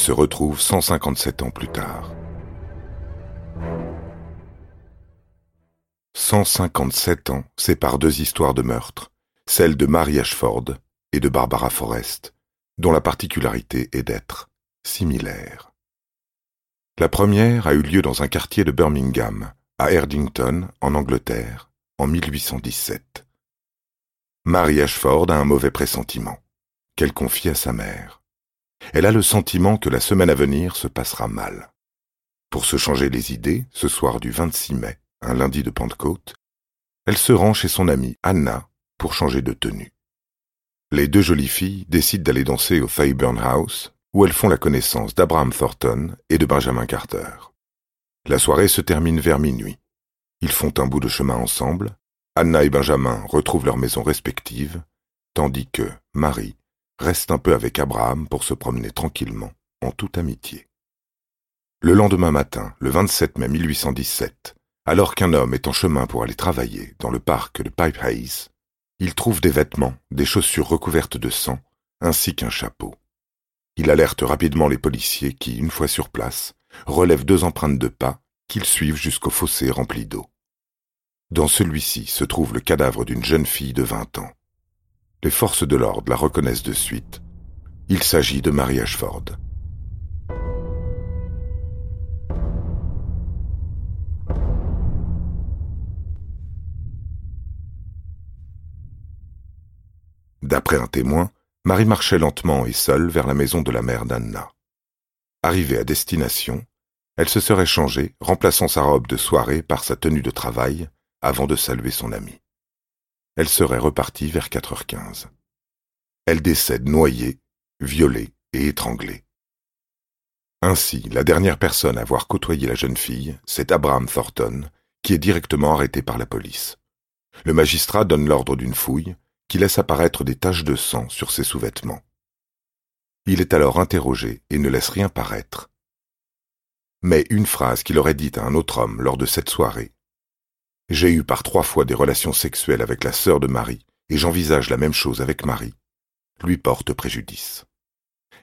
Se retrouve 157 ans plus tard. 157 ans séparent deux histoires de meurtre, celle de Mary Ashford et de Barbara Forrest, dont la particularité est d'être similaires. La première a eu lieu dans un quartier de Birmingham, à Erdington, en Angleterre, en 1817. Mary Ashford a un mauvais pressentiment, qu'elle confie à sa mère. Elle a le sentiment que la semaine à venir se passera mal. Pour se changer les idées, ce soir du 26 mai, un lundi de Pentecôte, elle se rend chez son amie Anna pour changer de tenue. Les deux jolies filles décident d'aller danser au Fayburn House, où elles font la connaissance d'Abraham Thornton et de Benjamin Carter. La soirée se termine vers minuit. Ils font un bout de chemin ensemble. Anna et Benjamin retrouvent leurs maisons respectives, tandis que Marie reste un peu avec Abraham pour se promener tranquillement, en toute amitié. Le lendemain matin, le 27 mai 1817, alors qu'un homme est en chemin pour aller travailler dans le parc de Pipe Hayes, il trouve des vêtements, des chaussures recouvertes de sang, ainsi qu'un chapeau. Il alerte rapidement les policiers qui, une fois sur place, relèvent deux empreintes de pas qu'ils suivent jusqu'au fossé rempli d'eau. Dans celui-ci se trouve le cadavre d'une jeune fille de vingt ans les forces de l'ordre la reconnaissent de suite. Il s'agit de Mary Ashford. D'après un témoin, Marie marchait lentement et seule vers la maison de la mère d'Anna. Arrivée à destination, elle se serait changée, remplaçant sa robe de soirée par sa tenue de travail, avant de saluer son amie elle serait repartie vers 4h15. Elle décède noyée, violée et étranglée. Ainsi, la dernière personne à avoir côtoyé la jeune fille, c'est Abraham Thornton, qui est directement arrêté par la police. Le magistrat donne l'ordre d'une fouille qui laisse apparaître des taches de sang sur ses sous-vêtements. Il est alors interrogé et ne laisse rien paraître. Mais une phrase qu'il aurait dite à un autre homme lors de cette soirée j'ai eu par trois fois des relations sexuelles avec la sœur de Marie, et j'envisage la même chose avec Marie, lui porte préjudice.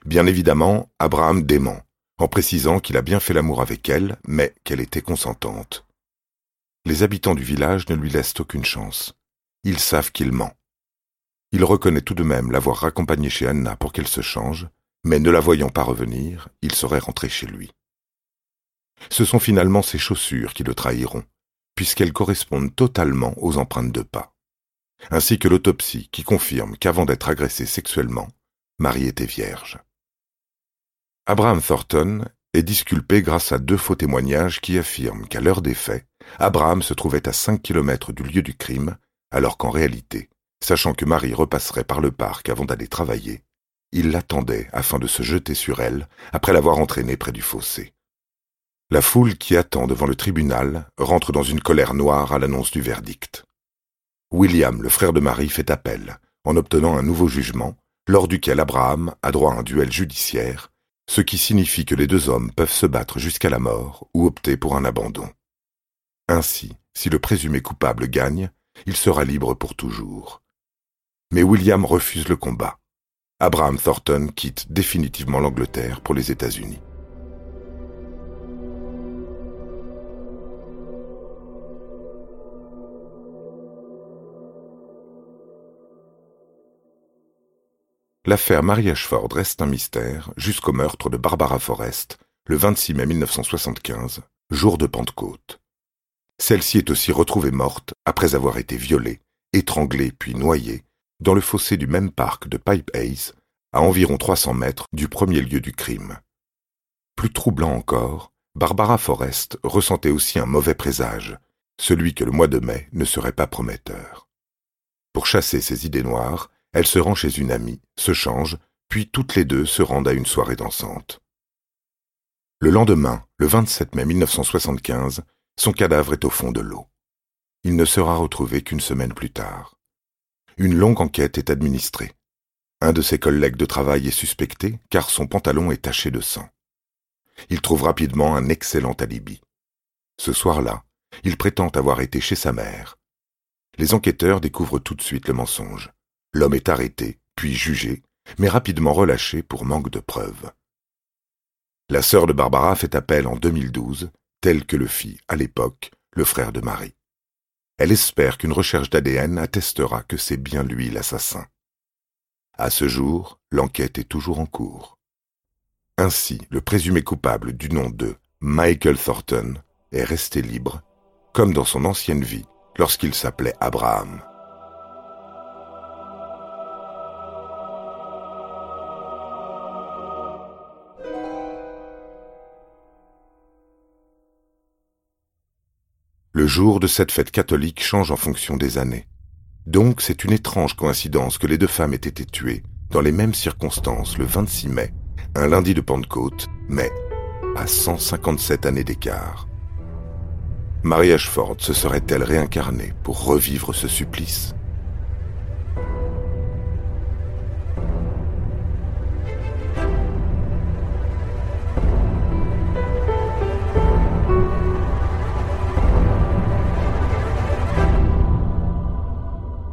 Bien évidemment, Abraham dément, en précisant qu'il a bien fait l'amour avec elle, mais qu'elle était consentante. Les habitants du village ne lui laissent aucune chance. Ils savent qu'il ment. Il reconnaît tout de même l'avoir raccompagnée chez Anna pour qu'elle se change, mais ne la voyant pas revenir, il serait rentré chez lui. Ce sont finalement ses chaussures qui le trahiront, puisqu'elles correspondent totalement aux empreintes de pas, ainsi que l'autopsie qui confirme qu'avant d'être agressée sexuellement, Marie était vierge. Abraham Thornton est disculpé grâce à deux faux témoignages qui affirment qu'à l'heure des faits, Abraham se trouvait à cinq kilomètres du lieu du crime, alors qu'en réalité, sachant que Marie repasserait par le parc avant d'aller travailler, il l'attendait afin de se jeter sur elle après l'avoir entraînée près du fossé. La foule qui attend devant le tribunal rentre dans une colère noire à l'annonce du verdict. William, le frère de Marie, fait appel, en obtenant un nouveau jugement, lors duquel Abraham a droit à un duel judiciaire, ce qui signifie que les deux hommes peuvent se battre jusqu'à la mort ou opter pour un abandon. Ainsi, si le présumé coupable gagne, il sera libre pour toujours. Mais William refuse le combat. Abraham Thornton quitte définitivement l'Angleterre pour les États-Unis. L'affaire Marie Ashford reste un mystère jusqu'au meurtre de Barbara Forrest, le 26 mai 1975, jour de Pentecôte. Celle-ci est aussi retrouvée morte après avoir été violée, étranglée puis noyée dans le fossé du même parc de Pipe Hayes, à environ 300 mètres du premier lieu du crime. Plus troublant encore, Barbara Forrest ressentait aussi un mauvais présage, celui que le mois de mai ne serait pas prometteur. Pour chasser ses idées noires, elle se rend chez une amie, se change, puis toutes les deux se rendent à une soirée dansante. Le lendemain, le 27 mai 1975, son cadavre est au fond de l'eau. Il ne sera retrouvé qu'une semaine plus tard. Une longue enquête est administrée. Un de ses collègues de travail est suspecté car son pantalon est taché de sang. Il trouve rapidement un excellent alibi. Ce soir-là, il prétend avoir été chez sa mère. Les enquêteurs découvrent tout de suite le mensonge. L'homme est arrêté, puis jugé, mais rapidement relâché pour manque de preuves. La sœur de Barbara fait appel en 2012, tel que le fit, à l'époque, le frère de Marie. Elle espère qu'une recherche d'ADN attestera que c'est bien lui l'assassin. À ce jour, l'enquête est toujours en cours. Ainsi, le présumé coupable du nom de Michael Thornton est resté libre, comme dans son ancienne vie lorsqu'il s'appelait Abraham. Le jour de cette fête catholique change en fonction des années. Donc c'est une étrange coïncidence que les deux femmes aient été tuées, dans les mêmes circonstances, le 26 mai, un lundi de Pentecôte, mais à 157 années d'écart. Marie Ashford se serait-elle réincarnée pour revivre ce supplice?